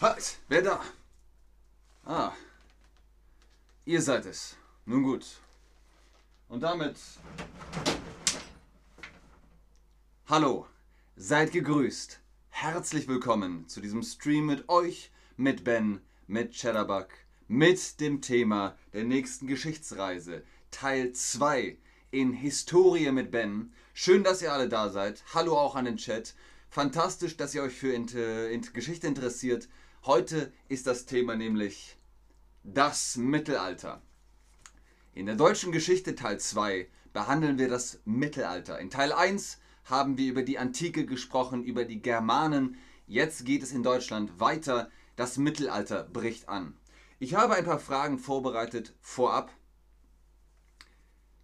Halt, wer da? Ah, ihr seid es. Nun gut. Und damit. Hallo, seid gegrüßt. Herzlich willkommen zu diesem Stream mit euch, mit Ben, mit Cheddarbug, mit dem Thema der nächsten Geschichtsreise, Teil 2 in Historie mit Ben. Schön, dass ihr alle da seid. Hallo auch an den Chat. Fantastisch, dass ihr euch für Geschichte interessiert. Heute ist das Thema nämlich das Mittelalter. In der deutschen Geschichte Teil 2 behandeln wir das Mittelalter. In Teil 1 haben wir über die Antike gesprochen, über die Germanen. Jetzt geht es in Deutschland weiter. Das Mittelalter bricht an. Ich habe ein paar Fragen vorbereitet vorab.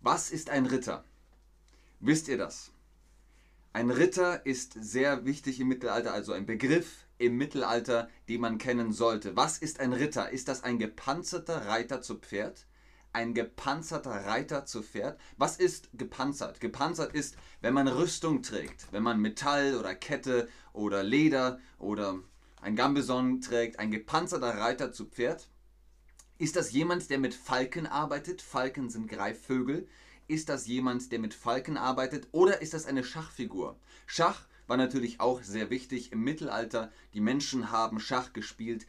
Was ist ein Ritter? Wisst ihr das? Ein Ritter ist sehr wichtig im Mittelalter, also ein Begriff im Mittelalter, den man kennen sollte. Was ist ein Ritter? Ist das ein gepanzerter Reiter zu Pferd? Ein gepanzerter Reiter zu Pferd? Was ist gepanzert? Gepanzert ist, wenn man Rüstung trägt, wenn man Metall oder Kette oder Leder oder ein Gambeson trägt, ein gepanzerter Reiter zu Pferd. Ist das jemand, der mit Falken arbeitet? Falken sind Greifvögel. Ist das jemand, der mit Falken arbeitet oder ist das eine Schachfigur? Schach war natürlich auch sehr wichtig im Mittelalter. Die Menschen haben Schach gespielt,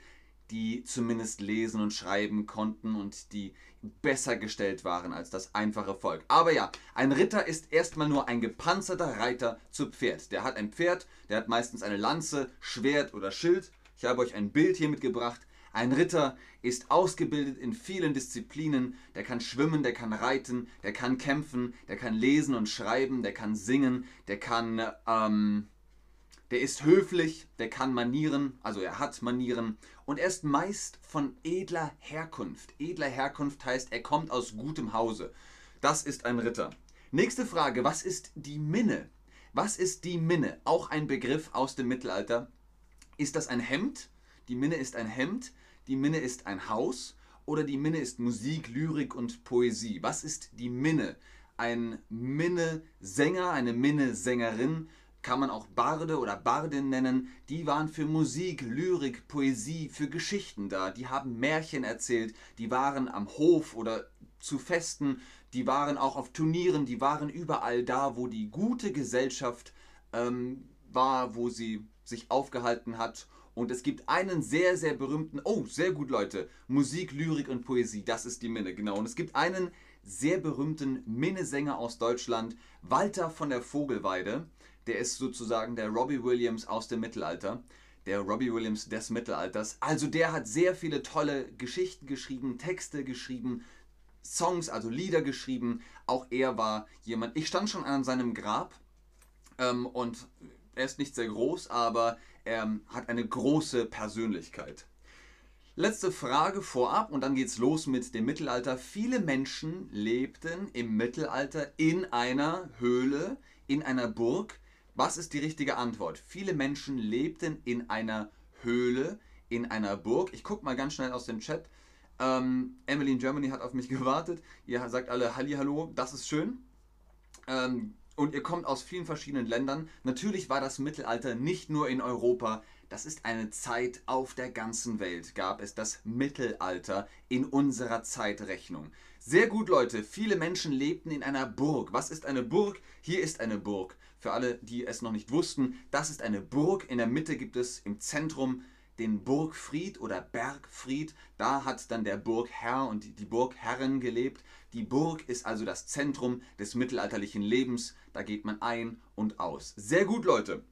die zumindest lesen und schreiben konnten und die besser gestellt waren als das einfache Volk. Aber ja, ein Ritter ist erstmal nur ein gepanzerter Reiter zu Pferd. Der hat ein Pferd, der hat meistens eine Lanze, Schwert oder Schild. Ich habe euch ein Bild hier mitgebracht. Ein Ritter ist ausgebildet in vielen Disziplinen. Der kann schwimmen, der kann reiten, der kann kämpfen, der kann lesen und schreiben, der kann singen, der kann, ähm, der ist höflich, der kann Manieren, also er hat Manieren und er ist meist von edler Herkunft. Edler Herkunft heißt, er kommt aus gutem Hause. Das ist ein Ritter. Nächste Frage, was ist die Minne? Was ist die Minne? Auch ein Begriff aus dem Mittelalter. Ist das ein Hemd? Die Minne ist ein Hemd die Minne ist ein Haus oder die Minne ist Musik, Lyrik und Poesie. Was ist die Minne? Ein Minnesänger, eine Minnesängerin, kann man auch Barde oder Bardin nennen, die waren für Musik, Lyrik, Poesie, für Geschichten da. Die haben Märchen erzählt, die waren am Hof oder zu Festen, die waren auch auf Turnieren, die waren überall da, wo die gute Gesellschaft ähm, war, wo sie sich aufgehalten hat und es gibt einen sehr, sehr berühmten, oh, sehr gut Leute, Musik, Lyrik und Poesie, das ist die Minne, genau. Und es gibt einen sehr berühmten Minnesänger aus Deutschland, Walter von der Vogelweide. Der ist sozusagen der Robbie Williams aus dem Mittelalter. Der Robbie Williams des Mittelalters. Also der hat sehr viele tolle Geschichten geschrieben, Texte geschrieben, Songs, also Lieder geschrieben. Auch er war jemand. Ich stand schon an seinem Grab ähm, und er ist nicht sehr groß, aber er hat eine große Persönlichkeit. Letzte Frage vorab und dann geht's los mit dem Mittelalter. Viele Menschen lebten im Mittelalter in einer Höhle, in einer Burg. Was ist die richtige Antwort? Viele Menschen lebten in einer Höhle, in einer Burg. Ich gucke mal ganz schnell aus dem Chat. Ähm, Emily in Germany hat auf mich gewartet. Ihr sagt alle Halli, hallo, das ist schön. Ähm, und ihr kommt aus vielen verschiedenen Ländern. Natürlich war das Mittelalter nicht nur in Europa. Das ist eine Zeit auf der ganzen Welt. Gab es das Mittelalter in unserer Zeitrechnung. Sehr gut, Leute. Viele Menschen lebten in einer Burg. Was ist eine Burg? Hier ist eine Burg. Für alle, die es noch nicht wussten, das ist eine Burg. In der Mitte gibt es im Zentrum den Burgfried oder Bergfried. Da hat dann der Burgherr und die Burgherren gelebt. Die Burg ist also das Zentrum des mittelalterlichen Lebens. Da geht man ein und aus. Sehr gut, Leute.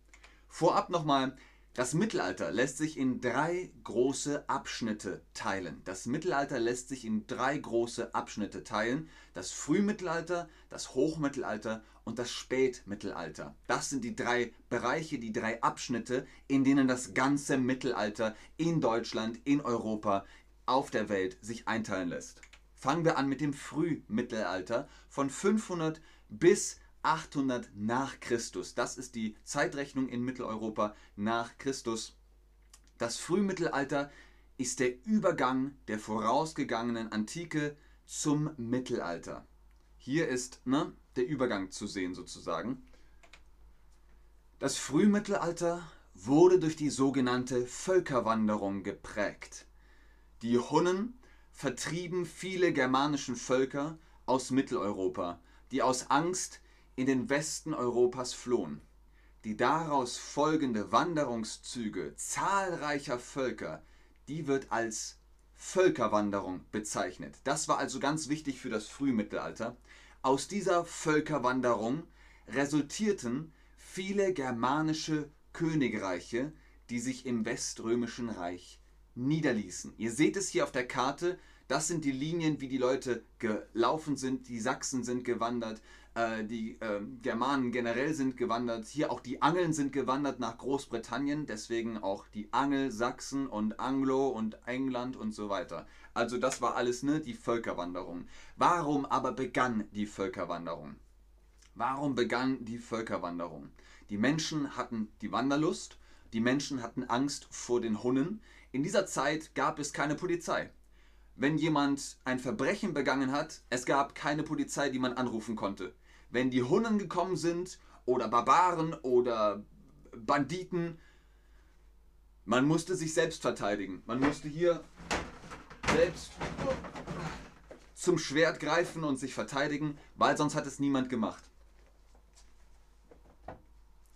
Vorab nochmal, das Mittelalter lässt sich in drei große Abschnitte teilen. Das Mittelalter lässt sich in drei große Abschnitte teilen. Das Frühmittelalter, das Hochmittelalter und das Spätmittelalter. Das sind die drei Bereiche, die drei Abschnitte, in denen das ganze Mittelalter in Deutschland, in Europa, auf der Welt sich einteilen lässt. Fangen wir an mit dem Frühmittelalter von 500 bis 800 nach Christus. Das ist die Zeitrechnung in Mitteleuropa nach Christus. Das Frühmittelalter ist der Übergang der vorausgegangenen Antike zum Mittelalter. Hier ist ne, der Übergang zu sehen sozusagen. Das Frühmittelalter wurde durch die sogenannte Völkerwanderung geprägt. Die Hunnen vertrieben viele germanische Völker aus Mitteleuropa, die aus Angst in den Westen Europas flohen. Die daraus folgende Wanderungszüge zahlreicher Völker, die wird als Völkerwanderung bezeichnet. Das war also ganz wichtig für das Frühmittelalter. Aus dieser Völkerwanderung resultierten viele germanische Königreiche, die sich im Weströmischen Reich niederließen. Ihr seht es hier auf der Karte, das sind die Linien, wie die Leute gelaufen sind. Die Sachsen sind gewandert, äh, die äh, Germanen generell sind gewandert. Hier auch die Angeln sind gewandert nach Großbritannien, deswegen auch die Angelsachsen und Anglo und England und so weiter. Also das war alles ne, die Völkerwanderung. Warum aber begann die Völkerwanderung? Warum begann die Völkerwanderung? Die Menschen hatten die Wanderlust, die Menschen hatten Angst vor den Hunnen. In dieser Zeit gab es keine Polizei. Wenn jemand ein Verbrechen begangen hat, es gab keine Polizei, die man anrufen konnte. Wenn die Hunnen gekommen sind oder Barbaren oder Banditen, man musste sich selbst verteidigen. Man musste hier selbst zum Schwert greifen und sich verteidigen, weil sonst hat es niemand gemacht.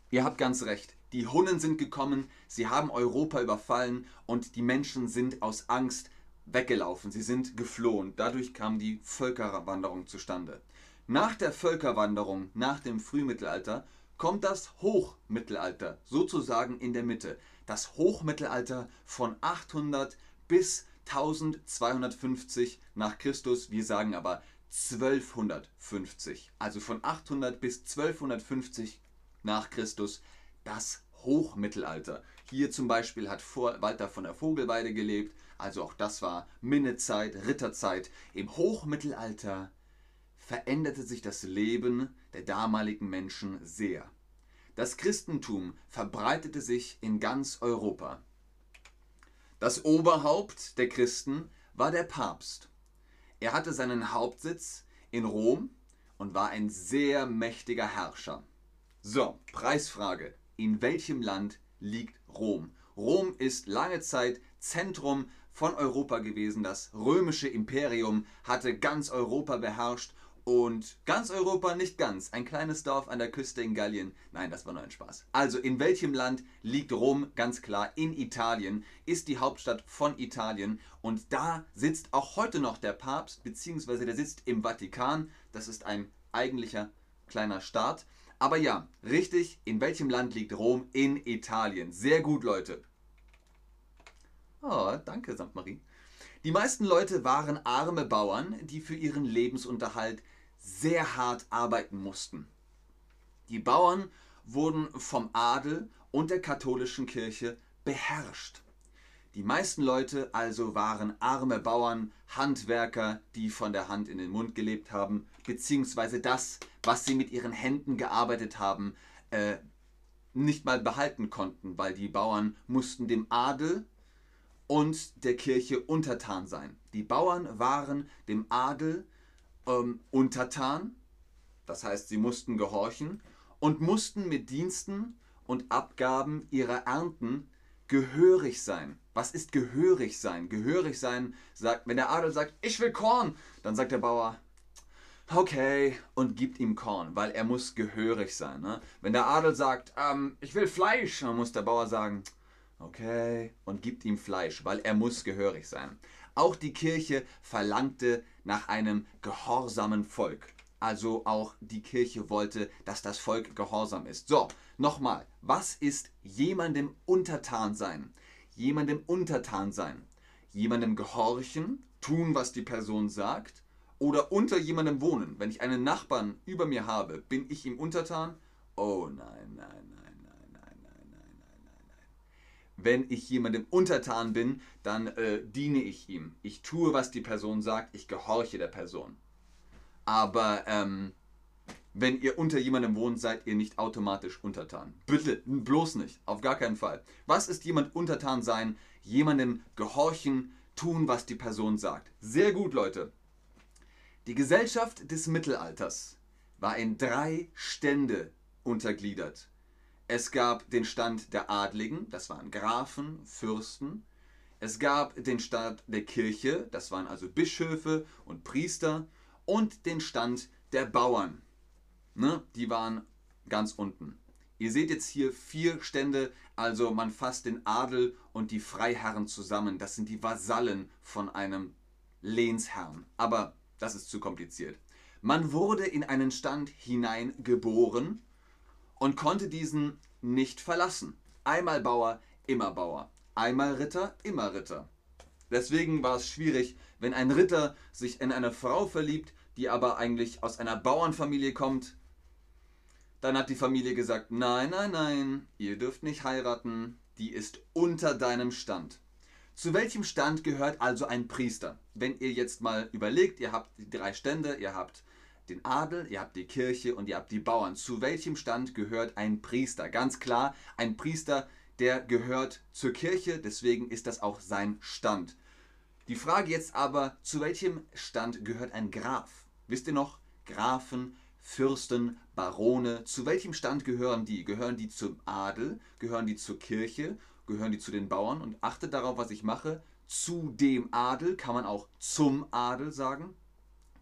Ihr habt ganz recht. Die Hunnen sind gekommen, sie haben Europa überfallen und die Menschen sind aus Angst weggelaufen. Sie sind geflohen. Dadurch kam die Völkerwanderung zustande. Nach der Völkerwanderung, nach dem Frühmittelalter, kommt das Hochmittelalter, sozusagen in der Mitte. Das Hochmittelalter von 800 bis 1250 nach Christus, wir sagen aber 1250. Also von 800 bis 1250 nach Christus das Hochmittelalter. Hier zum Beispiel hat Walter von der Vogelweide gelebt, also auch das war Minnezeit, Ritterzeit. Im Hochmittelalter veränderte sich das Leben der damaligen Menschen sehr. Das Christentum verbreitete sich in ganz Europa. Das Oberhaupt der Christen war der Papst. Er hatte seinen Hauptsitz in Rom und war ein sehr mächtiger Herrscher. So, Preisfrage. In welchem Land liegt Rom? Rom ist lange Zeit Zentrum von Europa gewesen. Das römische Imperium hatte ganz Europa beherrscht und ganz Europa nicht ganz. Ein kleines Dorf an der Küste in Gallien. Nein, das war nur ein Spaß. Also in welchem Land liegt Rom? Ganz klar, in Italien ist die Hauptstadt von Italien. Und da sitzt auch heute noch der Papst, beziehungsweise der sitzt im Vatikan. Das ist ein eigentlicher kleiner Staat. Aber ja, richtig, in welchem Land liegt Rom? In Italien. Sehr gut, Leute. Oh, danke, St. Marie. Die meisten Leute waren arme Bauern, die für ihren Lebensunterhalt sehr hart arbeiten mussten. Die Bauern wurden vom Adel und der katholischen Kirche beherrscht. Die meisten Leute also waren arme Bauern, Handwerker, die von der Hand in den Mund gelebt haben, beziehungsweise das, was sie mit ihren Händen gearbeitet haben, äh, nicht mal behalten konnten, weil die Bauern mussten dem Adel und der Kirche untertan sein. Die Bauern waren dem Adel ähm, untertan, das heißt, sie mussten gehorchen und mussten mit Diensten und Abgaben ihrer Ernten gehörig sein. Was ist gehörig sein? Gehörig sein sagt, wenn der Adel sagt, ich will Korn, dann sagt der Bauer, okay, und gibt ihm Korn, weil er muss gehörig sein. Ne? Wenn der Adel sagt, ähm, ich will Fleisch, dann muss der Bauer sagen, okay, und gibt ihm Fleisch, weil er muss gehörig sein. Auch die Kirche verlangte nach einem gehorsamen Volk. Also auch die Kirche wollte, dass das Volk gehorsam ist. So, nochmal, was ist jemandem untertan sein? Jemandem untertan sein. Jemandem gehorchen, tun, was die Person sagt oder unter jemandem wohnen. Wenn ich einen Nachbarn über mir habe, bin ich ihm untertan? Oh nein, nein, nein, nein, nein, nein, nein, nein, nein, nein. Wenn ich jemandem untertan bin, dann äh, diene ich ihm. Ich tue, was die Person sagt, ich gehorche der Person. Aber ähm, wenn ihr unter jemandem wohnt, seid ihr nicht automatisch untertan. Bitte, bloß nicht, auf gar keinen Fall. Was ist jemand untertan sein? Jemandem gehorchen, tun, was die Person sagt. Sehr gut, Leute. Die Gesellschaft des Mittelalters war in drei Stände untergliedert. Es gab den Stand der Adligen, das waren Grafen, Fürsten. Es gab den Stand der Kirche, das waren also Bischöfe und Priester. Und den Stand der Bauern. Ne? Die waren ganz unten. Ihr seht jetzt hier vier Stände, also man fasst den Adel und die Freiherren zusammen. Das sind die Vasallen von einem Lehnsherrn. Aber das ist zu kompliziert. Man wurde in einen Stand hineingeboren und konnte diesen nicht verlassen. Einmal Bauer, immer Bauer. Einmal Ritter, immer Ritter. Deswegen war es schwierig, wenn ein Ritter sich in eine Frau verliebt, die aber eigentlich aus einer Bauernfamilie kommt, dann hat die Familie gesagt, nein, nein, nein, ihr dürft nicht heiraten, die ist unter deinem Stand. Zu welchem Stand gehört also ein Priester? Wenn ihr jetzt mal überlegt, ihr habt die drei Stände, ihr habt den Adel, ihr habt die Kirche und ihr habt die Bauern. Zu welchem Stand gehört ein Priester? Ganz klar, ein Priester, der gehört zur Kirche, deswegen ist das auch sein Stand. Die Frage jetzt aber, zu welchem Stand gehört ein Graf? Wisst ihr noch? Grafen, Fürsten, Barone. Zu welchem Stand gehören die? Gehören die zum Adel? Gehören die zur Kirche? Gehören die zu den Bauern? Und achtet darauf, was ich mache. Zu dem Adel kann man auch zum Adel sagen.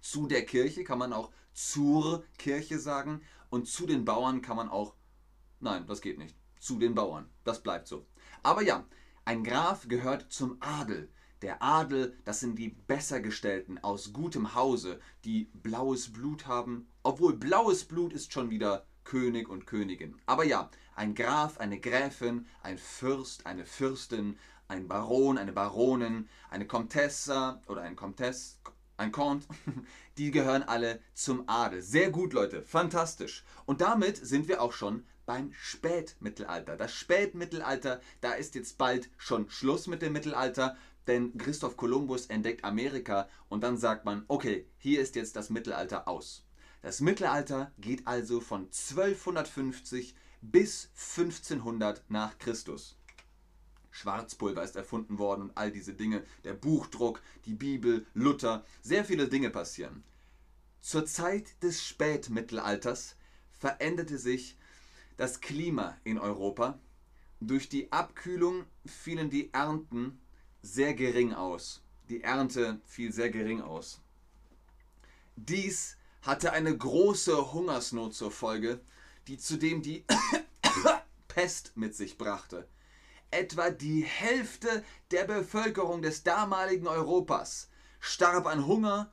Zu der Kirche kann man auch zur Kirche sagen. Und zu den Bauern kann man auch. Nein, das geht nicht. Zu den Bauern. Das bleibt so. Aber ja, ein Graf gehört zum Adel. Der Adel, das sind die Bessergestellten aus gutem Hause, die blaues Blut haben. Obwohl blaues Blut ist schon wieder König und Königin. Aber ja, ein Graf, eine Gräfin, ein Fürst, eine Fürstin, ein Baron, eine Baronin, eine Comtesse oder ein Comtesse, ein Comte, die gehören alle zum Adel. Sehr gut, Leute, fantastisch. Und damit sind wir auch schon beim Spätmittelalter. Das Spätmittelalter, da ist jetzt bald schon Schluss mit dem Mittelalter. Denn Christoph Kolumbus entdeckt Amerika und dann sagt man, okay, hier ist jetzt das Mittelalter aus. Das Mittelalter geht also von 1250 bis 1500 nach Christus. Schwarzpulver ist erfunden worden und all diese Dinge, der Buchdruck, die Bibel, Luther, sehr viele Dinge passieren. Zur Zeit des Spätmittelalters veränderte sich das Klima in Europa. Durch die Abkühlung fielen die Ernten sehr gering aus. Die Ernte fiel sehr gering aus. Dies hatte eine große Hungersnot zur Folge, die zudem die Pest mit sich brachte. Etwa die Hälfte der Bevölkerung des damaligen Europas starb an Hunger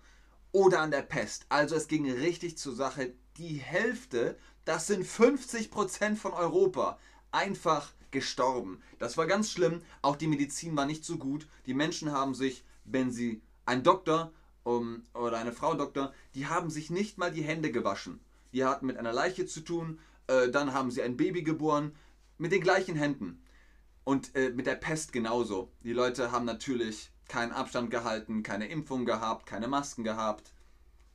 oder an der Pest. Also es ging richtig zur Sache. Die Hälfte, das sind 50 Prozent von Europa, einfach gestorben. Das war ganz schlimm. Auch die Medizin war nicht so gut. Die Menschen haben sich, wenn sie ein Doktor um, oder eine Frau Doktor, die haben sich nicht mal die Hände gewaschen. Die hatten mit einer Leiche zu tun. Äh, dann haben sie ein Baby geboren mit den gleichen Händen. Und äh, mit der Pest genauso. Die Leute haben natürlich keinen Abstand gehalten, keine Impfung gehabt, keine Masken gehabt.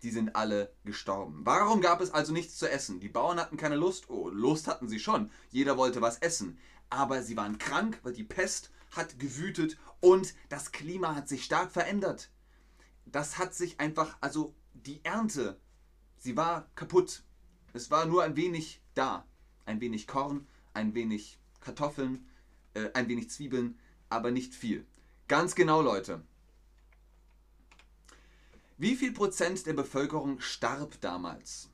Die sind alle gestorben. Warum gab es also nichts zu essen? Die Bauern hatten keine Lust. Oh, Lust hatten sie schon. Jeder wollte was essen aber sie waren krank, weil die Pest hat gewütet und das Klima hat sich stark verändert. Das hat sich einfach, also die Ernte, sie war kaputt. Es war nur ein wenig da. Ein wenig Korn, ein wenig Kartoffeln, äh, ein wenig Zwiebeln, aber nicht viel. Ganz genau, Leute. Wie viel Prozent der Bevölkerung starb damals?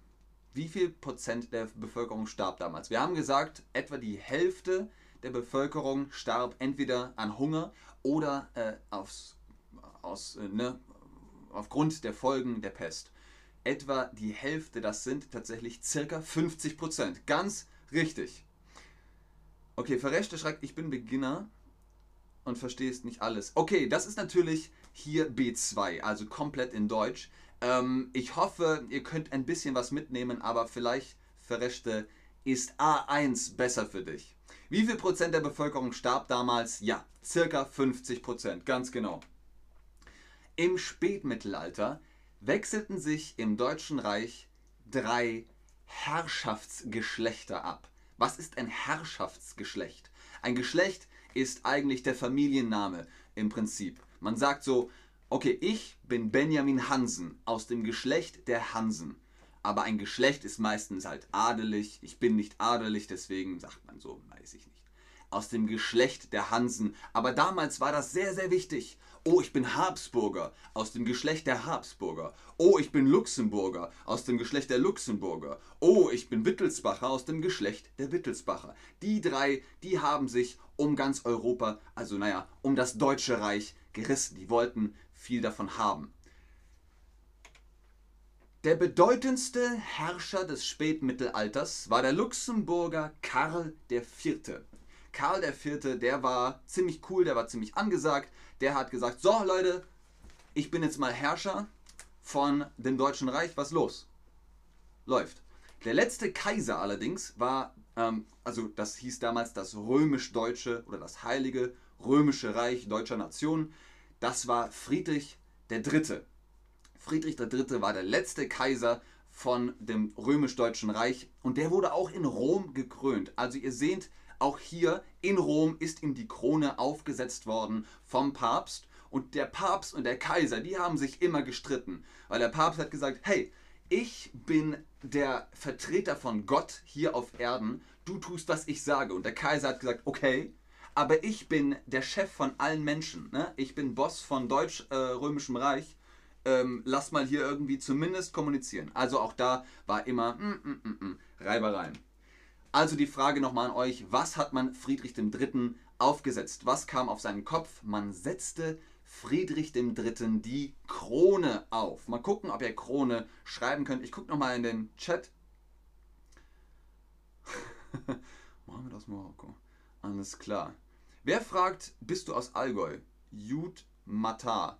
Wie viel Prozent der Bevölkerung starb damals? Wir haben gesagt, etwa die Hälfte der Bevölkerung starb entweder an Hunger oder äh, aufs, aus, äh, ne, aufgrund der Folgen der Pest. Etwa die Hälfte, das sind tatsächlich circa 50 Prozent. Ganz richtig. Okay, Verrechte schreibt, ich bin Beginner und verstehst nicht alles. Okay, das ist natürlich hier B2, also komplett in Deutsch. Ähm, ich hoffe, ihr könnt ein bisschen was mitnehmen, aber vielleicht, Verrechte, ist A1 besser für dich. Wie viel Prozent der Bevölkerung starb damals? Ja, circa 50 Prozent, ganz genau. Im Spätmittelalter wechselten sich im Deutschen Reich drei Herrschaftsgeschlechter ab. Was ist ein Herrschaftsgeschlecht? Ein Geschlecht ist eigentlich der Familienname im Prinzip. Man sagt so, okay, ich bin Benjamin Hansen aus dem Geschlecht der Hansen. aber ein Geschlecht ist meistens halt adelig. Ich bin nicht adelig, deswegen sagt man so, weiß ich nicht. Aus dem Geschlecht der Hansen. Aber damals war das sehr, sehr wichtig. Oh, ich bin Habsburger, aus dem Geschlecht der Habsburger. Oh, ich bin Luxemburger, aus dem Geschlecht der Luxemburger. Oh, ich bin Wittelsbacher, aus dem Geschlecht der Wittelsbacher. Die drei, die haben sich um ganz Europa, also naja, um das Deutsche Reich gerissen. Die wollten viel davon haben. Der bedeutendste Herrscher des Spätmittelalters war der Luxemburger Karl IV. Karl IV., der war ziemlich cool, der war ziemlich angesagt. Der hat gesagt, so Leute, ich bin jetzt mal Herrscher von dem Deutschen Reich, was los? Läuft. Der letzte Kaiser allerdings war, ähm, also das hieß damals das römisch-deutsche oder das heilige römische Reich deutscher Nation. Das war Friedrich III. Friedrich III. war der letzte Kaiser von dem römisch-deutschen Reich und der wurde auch in Rom gekrönt. Also ihr seht, auch hier in Rom ist ihm die Krone aufgesetzt worden vom Papst und der Papst und der Kaiser, die haben sich immer gestritten, weil der Papst hat gesagt, hey, ich bin der Vertreter von Gott hier auf Erden, du tust, was ich sage. Und der Kaiser hat gesagt, okay, aber ich bin der Chef von allen Menschen. Ne? Ich bin Boss von Deutsch-Römischem äh, Reich. Ähm, lass mal hier irgendwie zumindest kommunizieren. Also auch da war immer mm, mm, mm, mm Reibereien. Also die Frage nochmal an euch, was hat man Friedrich III. aufgesetzt? Was kam auf seinen Kopf? Man setzte Friedrich III. die Krone auf. Mal gucken, ob ihr Krone schreiben könnt. Ich gucke nochmal in den Chat. Wir das Marokko. Alles klar. Wer fragt, bist du aus Allgäu? Jud Matar.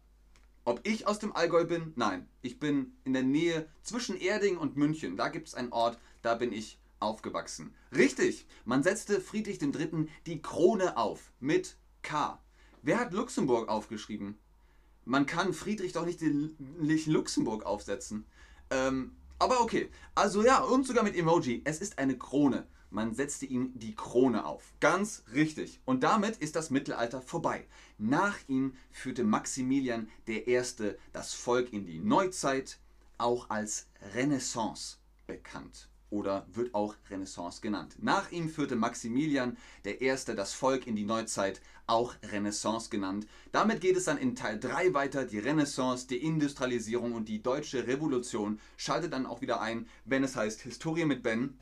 Ob ich aus dem Allgäu bin? Nein. Ich bin in der Nähe zwischen Erding und München. Da gibt es einen Ort, da bin ich aufgewachsen. Richtig, man setzte Friedrich III. die Krone auf mit K. Wer hat Luxemburg aufgeschrieben? Man kann Friedrich doch nicht Luxemburg aufsetzen. Ähm, aber okay. Also ja, und sogar mit Emoji. Es ist eine Krone. Man setzte ihm die Krone auf. Ganz richtig. Und damit ist das Mittelalter vorbei. Nach ihm führte Maximilian I. das Volk in die Neuzeit, auch als Renaissance bekannt oder wird auch Renaissance genannt. Nach ihm führte Maximilian I. das Volk in die Neuzeit, auch Renaissance genannt. Damit geht es dann in Teil 3 weiter. Die Renaissance, die Industrialisierung und die deutsche Revolution schaltet dann auch wieder ein, wenn es heißt Historie mit Ben.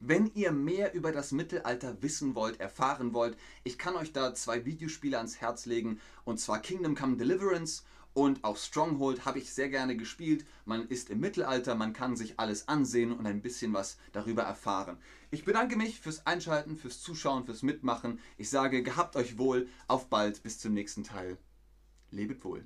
Wenn ihr mehr über das Mittelalter wissen wollt, erfahren wollt, ich kann euch da zwei Videospiele ans Herz legen, und zwar Kingdom Come Deliverance und auch Stronghold habe ich sehr gerne gespielt. Man ist im Mittelalter, man kann sich alles ansehen und ein bisschen was darüber erfahren. Ich bedanke mich fürs Einschalten, fürs Zuschauen, fürs Mitmachen. Ich sage, gehabt euch wohl, auf bald, bis zum nächsten Teil. Lebet wohl.